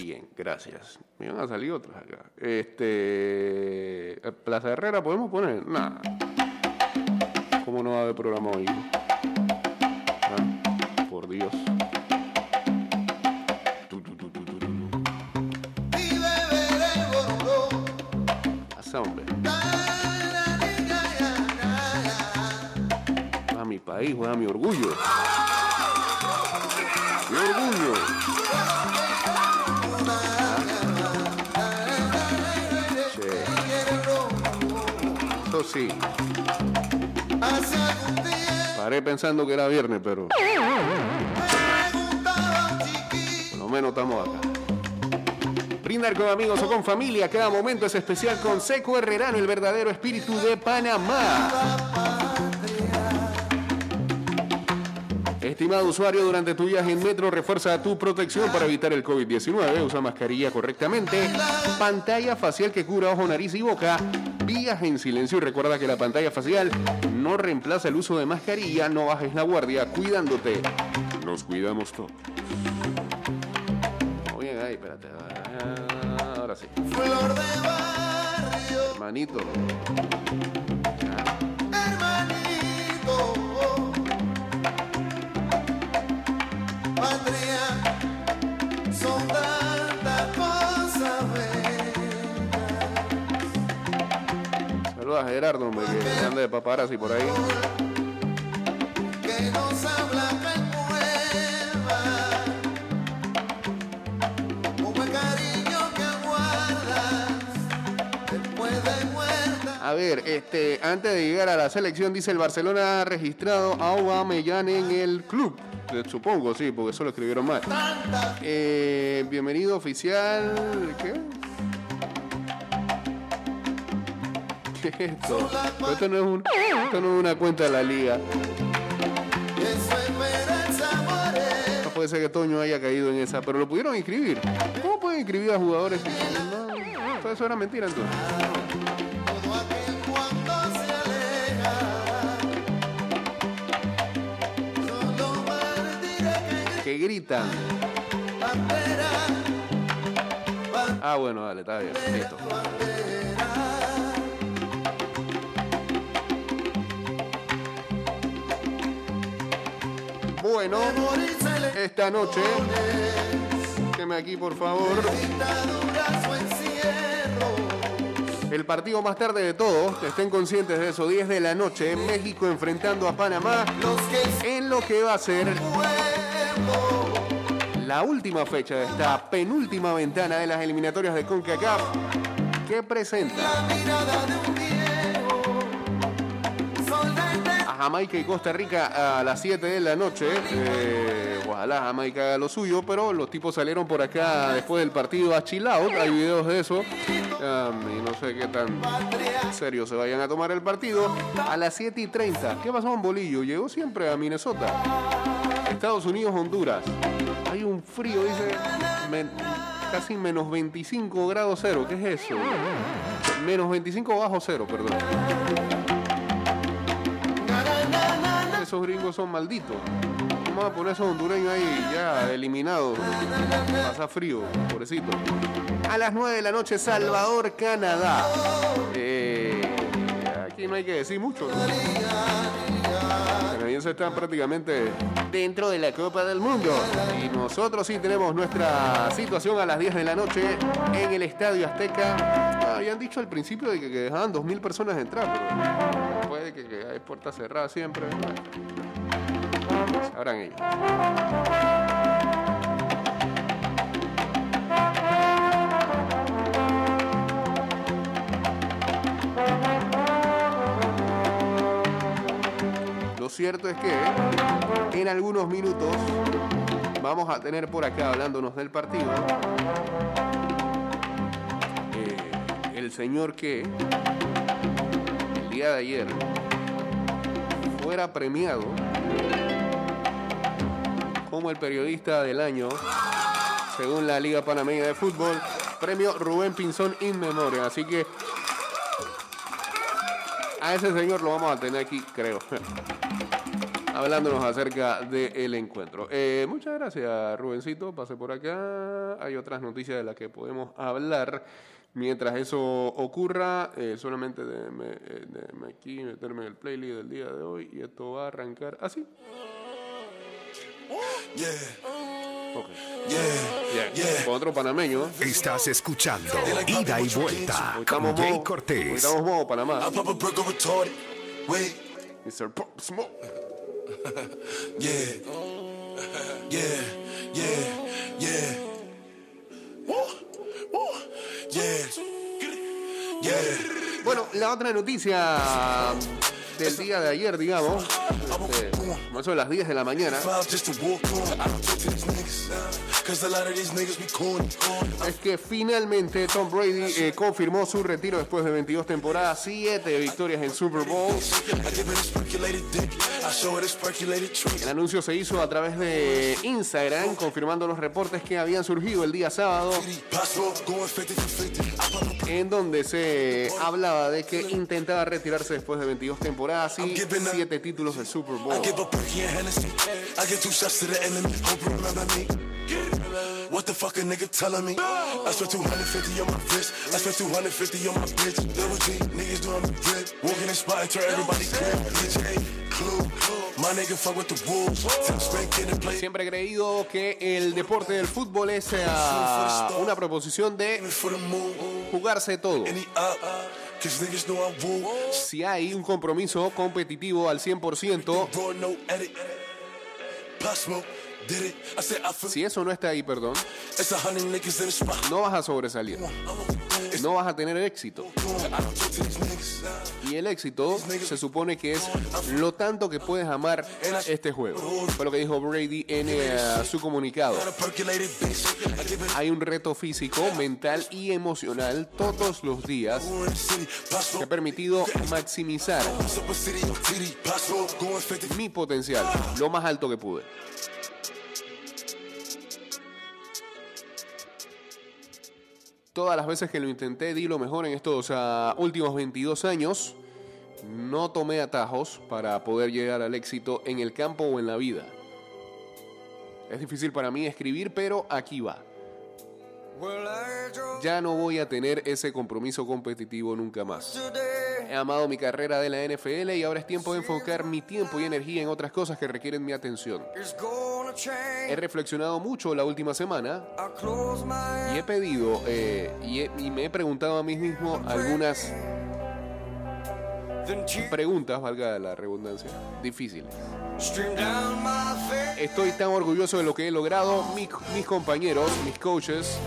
Bien, gracias. Me van a salir otras acá. Este. Plaza Herrera, ¿podemos poner? Nada. ¿Cómo no va a haber programa hoy? Ah, por Dios. Hombre. A mi país, a mi orgullo. Sí. Paré pensando que era viernes, pero por lo menos estamos acá. Brindar con amigos o con familia, cada momento es especial con Seco Herrerano, el verdadero espíritu de Panamá. Estimado usuario, durante tu viaje en metro, refuerza tu protección para evitar el COVID-19. Usa mascarilla correctamente. Pantalla facial que cubra ojo, nariz y boca. Viaje en silencio y recuerda que la pantalla facial no reemplaza el uso de mascarilla. No bajes la guardia, cuidándote. Nos cuidamos todos. Oye, ahí, espérate. Ah, Ahora sí. Flor de barrio, Hermanito. A Gerardo, hombre, que anda de paparazzi por ahí. que nos habla. A ver, este, antes de llegar a la selección, dice el Barcelona ha registrado a Aubameyang en el club. Eh, Supongo, sí, porque eso lo escribieron mal. Eh, bienvenido oficial. ¿Qué? ¿Qué es esto? Esto no es, un- esto no es una cuenta de la liga. No puede ser que Toño haya caído en esa, pero lo pudieron inscribir. ¿Cómo pueden inscribir a jugadores? No, todo eso era mentira entonces. Que gritan. Ah, bueno, dale, está bien. Listo. Bueno, esta noche, déjeme aquí por favor, el partido más tarde de todos, estén conscientes de eso, 10 de la noche, México enfrentando a Panamá en lo que va a ser la última fecha de esta penúltima ventana de las eliminatorias de CONCACAF que presenta Jamaica y Costa Rica a las 7 de la noche. Eh, ojalá Jamaica haga lo suyo, pero los tipos salieron por acá después del partido a chill out. Hay videos de eso. Y no sé qué tan serio se vayan a tomar el partido. A las 7 y 30. ¿Qué pasó en Bolillo? Llegó siempre a Minnesota. Estados Unidos, Honduras. Hay un frío, dice, casi menos 25 grados cero. ¿Qué es eso? Menos 25 bajo cero, perdón. Esos gringos son malditos. Vamos a poner esos hondureños ahí ya eliminados. Pasa frío, pobrecito. A las 9 de la noche, Salvador, Canadá. Eh, aquí no hay que decir mucho. Los están prácticamente dentro de la Copa del Mundo. Y nosotros sí tenemos nuestra situación a las 10 de la noche en el Estadio Azteca. Ah, Habían dicho al principio de que, dejaban 2.000 personas entrar, que, que hay puertas cerradas siempre. Sabrán ellos. Lo cierto es que en algunos minutos vamos a tener por acá hablándonos del partido eh, el señor que el día de ayer fuera premiado como el periodista del año según la Liga Panameña de Fútbol, premio Rubén Pinzón in memoria. Así que a ese señor lo vamos a tener aquí, creo. hablándonos acerca del encuentro. Eh, muchas gracias, Rubencito. Pase por acá. Hay otras noticias de las que podemos hablar. Mientras eso ocurra, eh, solamente déjeme, eh, déjeme aquí meterme en el playlist del día de hoy y esto va a arrancar así. Yeah, Ok. yeah, yeah. Con otro panameño. Estás escuchando Ida y Vuelta Hoy con Jay hoy Cortés. estamos modo Panamá. Mr. Pop Smoke. yeah, yeah, yeah, yeah. Yeah, yeah. Bueno, la otra noticia del día de ayer, digamos, este, de las 10 de la mañana, es que finalmente Tom Brady eh, confirmó su retiro después de 22 temporadas, 7 victorias en Super Bowl. El anuncio se hizo a través de Instagram, confirmando los reportes que habían surgido el día sábado, Possible, going 50 for 50. I pop a en donde se hablaba de que intentaba retirarse después de 22 temporadas y 7 títulos de Super Bowl. What the fuck a nigga telling me? I spent 250 on my wrist. I spent 250 on my bitch. Double G, niggas doing me good. Walking in spot and turn everybody crib. DJ, Clue. My nigga fuck with the wolves. Tim Spank in the play. Siempre he creído que el deporte del fútbol es eh, una proposición de jugarse todo. Si hay un compromiso competitivo al 100%, Si eso no está ahí, perdón, no vas a sobresalir, no vas a tener éxito. Y el éxito se supone que es lo tanto que puedes amar este juego. Fue lo que dijo Brady en eh, su comunicado. Hay un reto físico, mental y emocional todos los días que ha permitido maximizar Super city. TD. Pop smoke. Going 50. mi potencial lo más alto que pude. Todas las veces que lo intenté di lo mejor en estos últimos 22 años. No tomé atajos para poder llegar al éxito en el campo o en la vida. Es difícil para mí escribir, pero aquí va. Ya no voy a tener ese compromiso competitivo nunca más. He amado mi carrera de la NFL y ahora es tiempo de enfocar mi tiempo y energía en otras cosas que requieren mi atención. He reflexionado mucho la última semana y he pedido eh, y, he- y me he preguntado a mí mismo algunas preguntas, valga la redundancia, difíciles. Estoy tan orgulloso de lo que he logrado, mi- mis compañeros, mis coaches,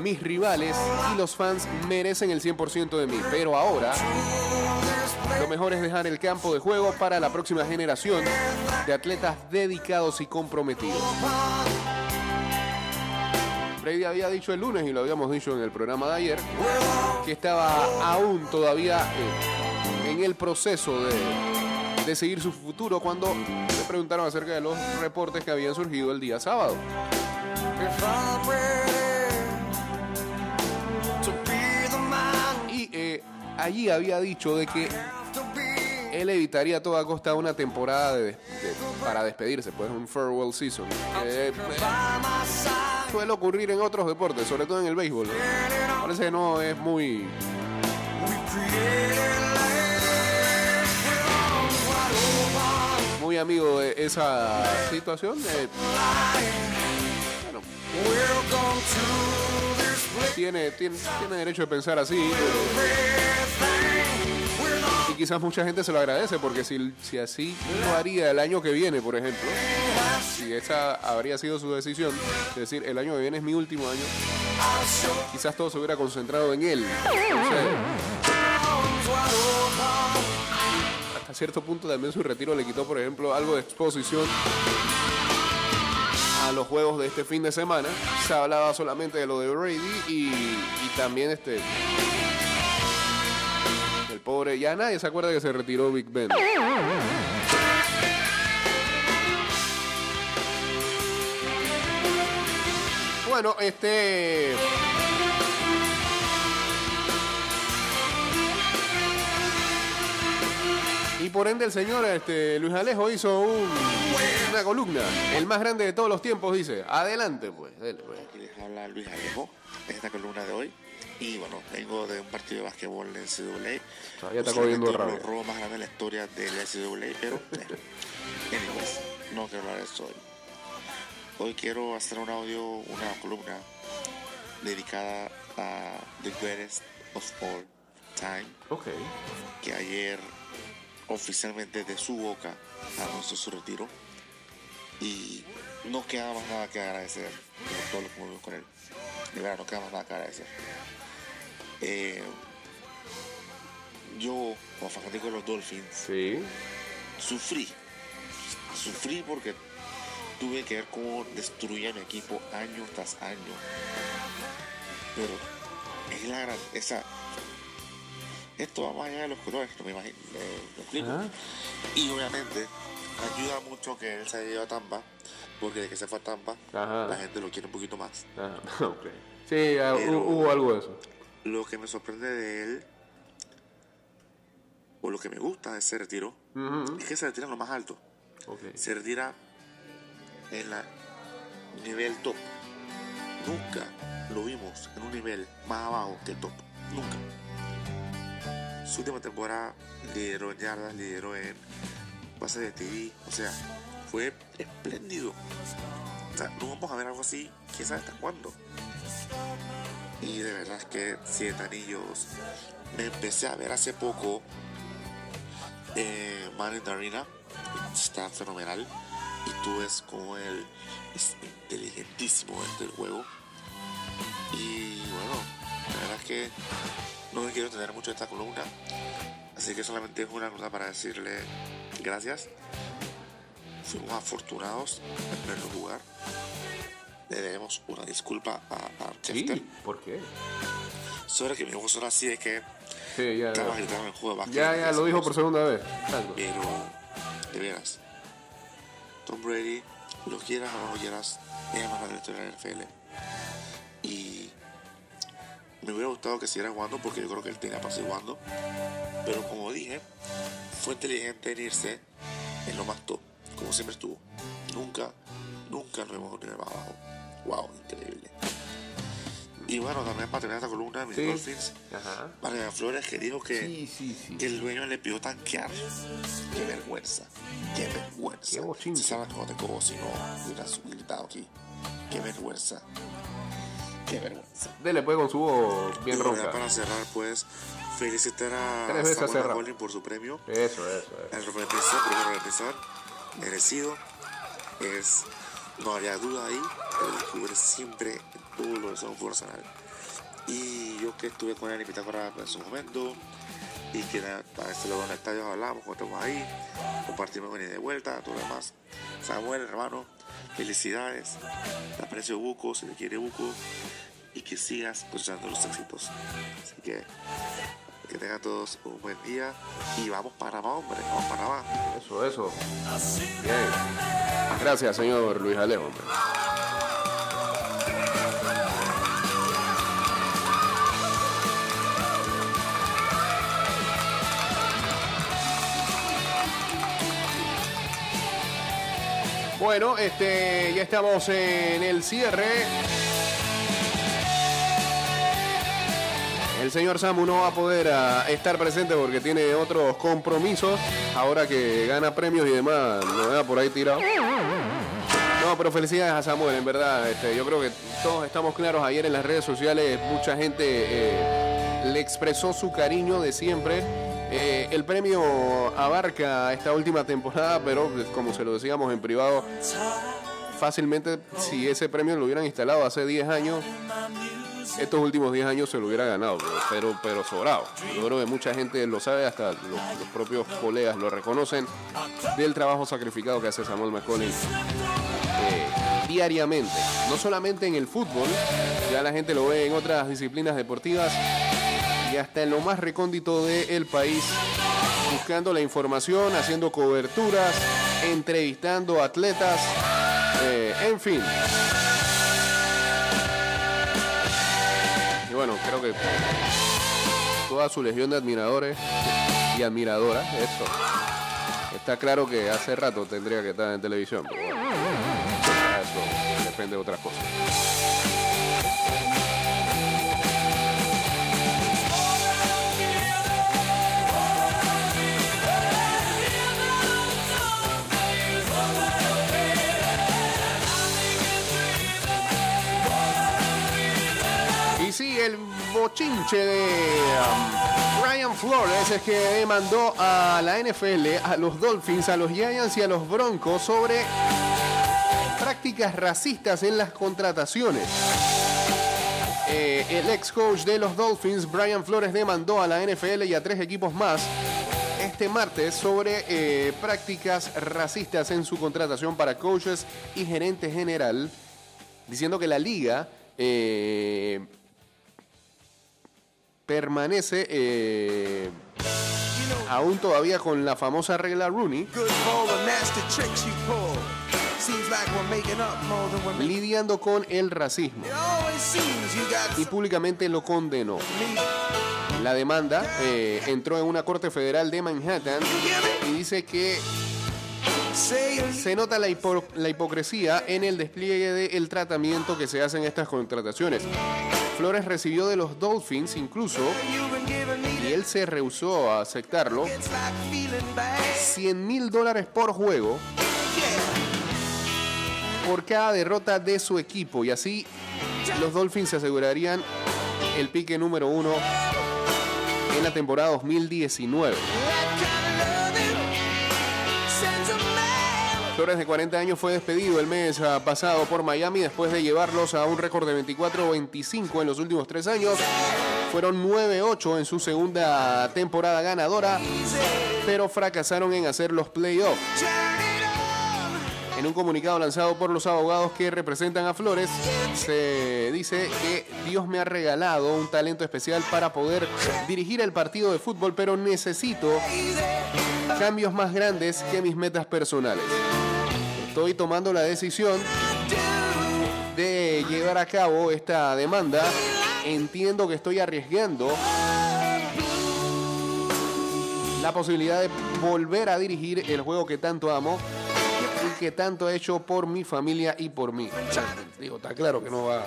mis rivales y los fans merecen el 100% de mí. Pero ahora, mejor es dejar el campo de juego para la próxima generación de atletas dedicados y comprometidos. Brady había dicho el lunes, y lo habíamos dicho en el programa de ayer, que estaba aún todavía eh, en el proceso de, de seguir su futuro cuando le preguntaron acerca de los reportes que habían surgido el día sábado. Y eh, allí había dicho de que él evitaría a toda costa una temporada para despedirse, pues un farewell season. eh, suele ocurrir en otros deportes, sobre todo en el béisbol. Parece que no es muy muy amigo de esa situación. eh, bueno, tiene, tiene, tiene derecho de pensar así. Quizás mucha gente se lo agradece porque si, si así lo haría el año que viene, por ejemplo, si esa habría sido su decisión, es decir, el año que viene es mi último año, quizás todo se hubiera concentrado en él. Hasta cierto punto también su retiro le quitó, por ejemplo, algo de exposición a los juegos de este fin de semana. Se hablaba solamente de lo de Brady y, y también este. Pobre, ya nadie se acuerda que se retiró Big Ben. Bueno, este. Y por ende el señor este, Luis Alejo hizo un- una columna, el más grande de todos los tiempos, dice. Adelante, pues. dele, pues. Aquí les habla Luis Alejo en esta columna de hoy. Y bueno, vengo de un partido de basquetbol en NCAA. Todavía está cogiendo rabia. los robos más grandes de la historia del NCAA, pero eh, anyways, no quiero hablar de eso hoy. Hoy quiero hacer un audio, una columna dedicada a The Greatest of All Time, Ok. que ayer oficialmente de su boca anunció su retiro y no queda más nada que agradecer por todo lo que con él. De verdad, no queda más nada que agradecer. Eh, yo, como fanático de los Dolphins, Sí. sufrí. Sufrí porque tuve que ver cómo destruía mi equipo año tras año. Pero es la gran. Esa, esto va más allá de los colores, no me imagino. explico. Ajá. Y obviamente ayuda mucho que él se haya ido a Tampa, porque de que se fue a Tampa, Ajá. la gente lo quiere un poquito más. Sí, ah, Pero- hubo algo de eso. Lo que me sorprende de él, o lo que me gusta de ese retiro, es que se retira en lo más alto. Se retira en la nivel top. Nunca lo vimos en un nivel más abajo que el top. Nunca. Su última temporada lideró en yardas, lideró en bases de TV. O sea, fue espléndido. O sea, no vamos a ver algo así, quién sabe hasta cuándo. Y de verdad que siete anillos. Me empecé a ver hace poco eh, Man in the Arena. Está fenomenal. Y tú ves como él es inteligentísimo dentro del juego. Y bueno, la verdad es que no me quiero tener mucho esta columna. Así que solamente es una cosa para decirle gracias. Fuimos afortunados en verlo jugar. Le debemos una disculpa a, a Chester. Sí, ¿por qué? Sobre que mi voz era así de que Sí, ya. estaba Ya, gritando en juego de básquet. ya, ya lo dijo por segunda vez. Exacto. Pero, de veras, Tom Brady, lo quieras o no lo quieras, es el más grande de la NFL. Y me hubiera gustado que siguiera jugando porque yo creo que él tenía para seguir jugando. Pero como dije, fue inteligente en irse en lo más top, como siempre estuvo. Nunca, nunca nos vemos un nivel más abajo. Wow, increíble. Y bueno, también para terminar esta columna, mis Sí. Dolphins. Mariana Flores que dijo que Sí, sí, sí. que el dueño le pidió tanquear. Qué vergüenza. Qué vergüenza. Qué bochinche. Si sabes cómo te cojo si no hubieras gritado aquí. Qué vergüenza. Qué vergüenza. Dele pues con su voz bien ronca. para cerrar, pues, felicitar a Samuel por su premio. Eso, eso, eso. El represor, primero represor, merecido. Es, no había duda ahí, el cubre siempre todo lo de su profesional. Y yo que estuve con él en Pitágoras en su momento, y que a veces luego en el estadio hablamos, cuando estamos ahí, compartimos venir de vuelta, todo lo demás. Samuel, hermano, felicidades, te aprecio Buco, si te quiere Buco, y que sigas cosechando los éxitos. Así que que tengan todos un buen día y vamos para más, hombre, vamos para más. Eso, eso. Bien. Gracias, señor Luis Alejo. Bueno, este, ya estamos en el cierre. El señor Samu no va a poder ah, estar presente porque tiene otros compromisos. Ahora que gana premios y demás, lo vea por ahí tirado. No, pero felicidades a Samuel, en verdad. Este, yo creo que todos estamos claros. Ayer en las redes sociales mucha gente eh, le expresó su cariño de siempre. Eh, el premio abarca esta última temporada, pero como se lo decíamos en privado, fácilmente si ese premio lo hubieran instalado hace 10 años, estos últimos 10 años se lo hubiera ganado, pero, pero, sobrado. Yo creo que mucha gente lo sabe, hasta los, propios colegas lo reconocen, del trabajo sacrificado que hace Samuel McCollin eh, diariamente. No solamente en el fútbol, ya la gente lo ve en otras disciplinas deportivas y hasta en lo más recóndito del país, buscando la información, haciendo coberturas, entrevistando atletas, eh, en fin. Que toda su legión de admiradores y admiradoras, eso, Está claro que hace rato tendría que estar en televisión, pero eso depende de otras cosas. Bochinche de um, Brian Flores es que demandó a la NFL, a los Dolphins, a los Giants y a los Broncos sobre prácticas racistas en las contrataciones. Eh, el ex coach de los Dolphins, Brian Flores, demandó a la NFL y a tres equipos más este martes sobre eh, prácticas racistas en su contratación para coaches y gerente general, diciendo que la liga eh, permanece eh, aún todavía con la famosa regla Rooney, lidiando con el racismo. Y públicamente lo condenó. La demanda eh, entró en una corte federal de Manhattan y dice que se nota la, hipo- la hipocresía en el despliegue del tratamiento que se hace en estas contrataciones. Flores recibió de los Dolphins incluso, y él se rehusó a aceptarlo, It's like feeling bad. 100 mil dólares por juego por cada derrota de su equipo y así los Dolphins se asegurarían el pique número uno en la temporada 2019. Flores de 40 años fue despedido el mes ah, pasado por Miami después de llevarlos a un récord de 24-25 en los últimos tres años. Fueron 9-8 en su segunda temporada ganadora, pero fracasaron en hacer los playoffs. En un comunicado lanzado por los abogados que representan a Flores, se dice que Dios me ha regalado un talento especial para poder dirigir el partido de fútbol, pero necesito cambios más grandes que mis metas personales. Estoy tomando la decisión de llevar a cabo esta demanda. Entiendo que estoy arriesgando la posibilidad de volver a dirigir el juego que tanto amo y que tanto he hecho por mi familia y por mí. Digo, está claro que no va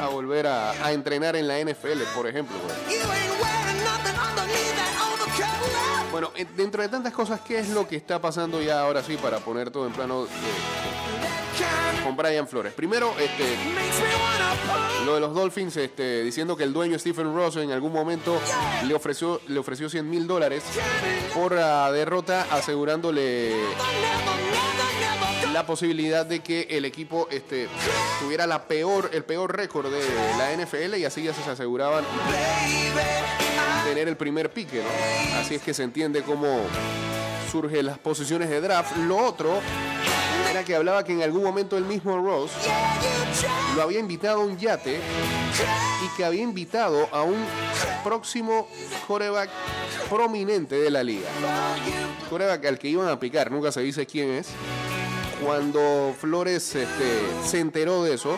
a volver a, entrenar en la NFL, por ejemplo. güey. Bueno, eh, dentro de tantas cosas, ¿qué es lo que está pasando ya ahora sí para poner todo en plano eh, Kind con Brian Flores? Primero, este. Lo de los Dolphins, este, diciendo que el dueño Stephen Ross en algún momento le ofreció, le ofreció 100 mil dólares por la derrota, asegurándole la posibilidad de que el equipo este, tuviera la peor, el peor récord de la NFL y así ya se aseguraban tener el primer pique. ¿no? Así es que se entiende cómo surgen las posiciones de draft. Lo otro era que hablaba que en algún momento el mismo Ross lo había invitado a un yate y que había invitado a un próximo coreback prominente de la liga. Coreback al que iban a picar, nunca se dice quién es. Cuando Flores este, se enteró de eso,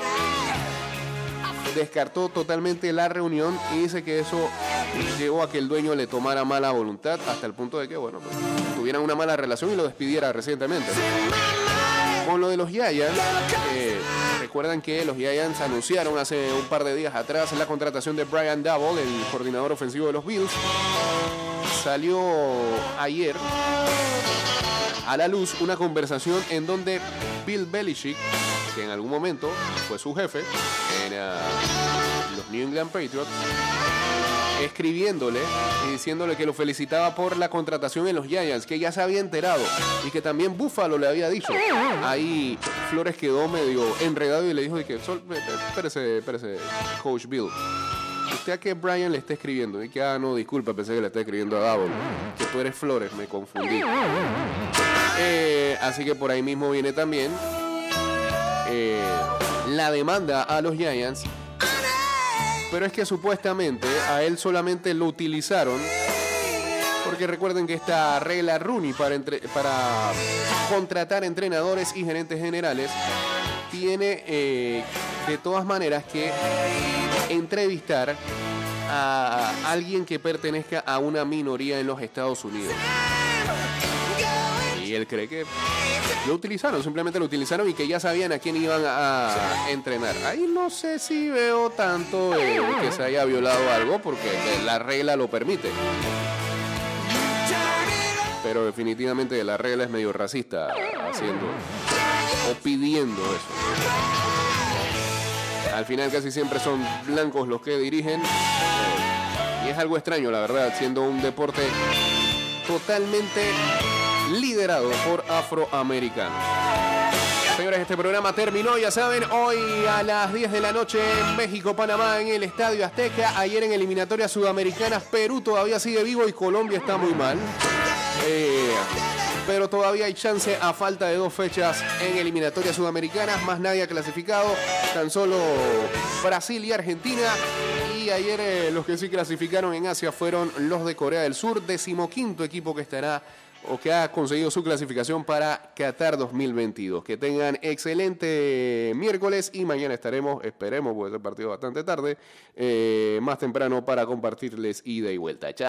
descartó totalmente la reunión y dice que eso llevó a que el dueño le tomara mala voluntad hasta el punto de que, bueno, pues, tuvieran una mala relación y lo despidiera recientemente. Con lo de los Giants, eh, recuerdan que los Giants anunciaron hace un par de días atrás la contratación de Brian Double, el coordinador ofensivo de los Bills. Salió ayer a la luz una conversación en donde Bill Belichick, que en algún momento fue su jefe en los New England Patriots, escribiéndole y diciéndole que lo felicitaba por la contratación en los Giants, que ya se había enterado y que también Buffalo le había dicho. Ahí Flores quedó medio enredado y le dijo que, "Sol- eh, eh, espérese, espérese, Coach Bill. ¿Usted a qué Brian le está escribiendo? Y que, ah, no, disculpa, pensé que le está escribiendo a Double. Que tú eres Flores, me confundí. Eh, así que por ahí mismo viene también eh, la demanda a los Giants. Pero es que supuestamente a él solamente lo utilizaron. Porque recuerden que esta regla Rooney para, contratar entrenadores y gerentes generales tiene eh, de todas maneras que entrevistar a alguien que pertenezca a una minoría en los Estados Unidos. Él cree que lo utilizaron, simplemente lo utilizaron y que ya sabían a quién iban a entrenar. Ahí no sé si veo tanto que se haya violado algo porque la regla lo permite. Pero definitivamente la regla es medio racista haciendo o pidiendo eso. Al final casi siempre son blancos los que dirigen. Y es algo extraño, la verdad, siendo un deporte totalmente liderado por afroamericanos. Señores, este programa terminó, ya saben, hoy a las 10 de la noche en México, Panamá, en el Estadio Azteca. Ayer en eliminatorias sudamericanas, Perú todavía sigue vivo y Colombia está muy mal. Eh, pero todavía hay chance a falta de dos fechas en eliminatorias sudamericanas. Más nadie ha clasificado, tan solo Brasil y Argentina. Y ayer eh, los que sí clasificaron en Asia fueron los de Corea del Sur, decimoquinto equipo que estará o que ha conseguido su clasificación para Qatar 2022. Que tengan excelente miércoles y mañana estaremos, esperemos, porque es el partido bastante tarde, eh, más temprano para compartirles ida y vuelta. Chao.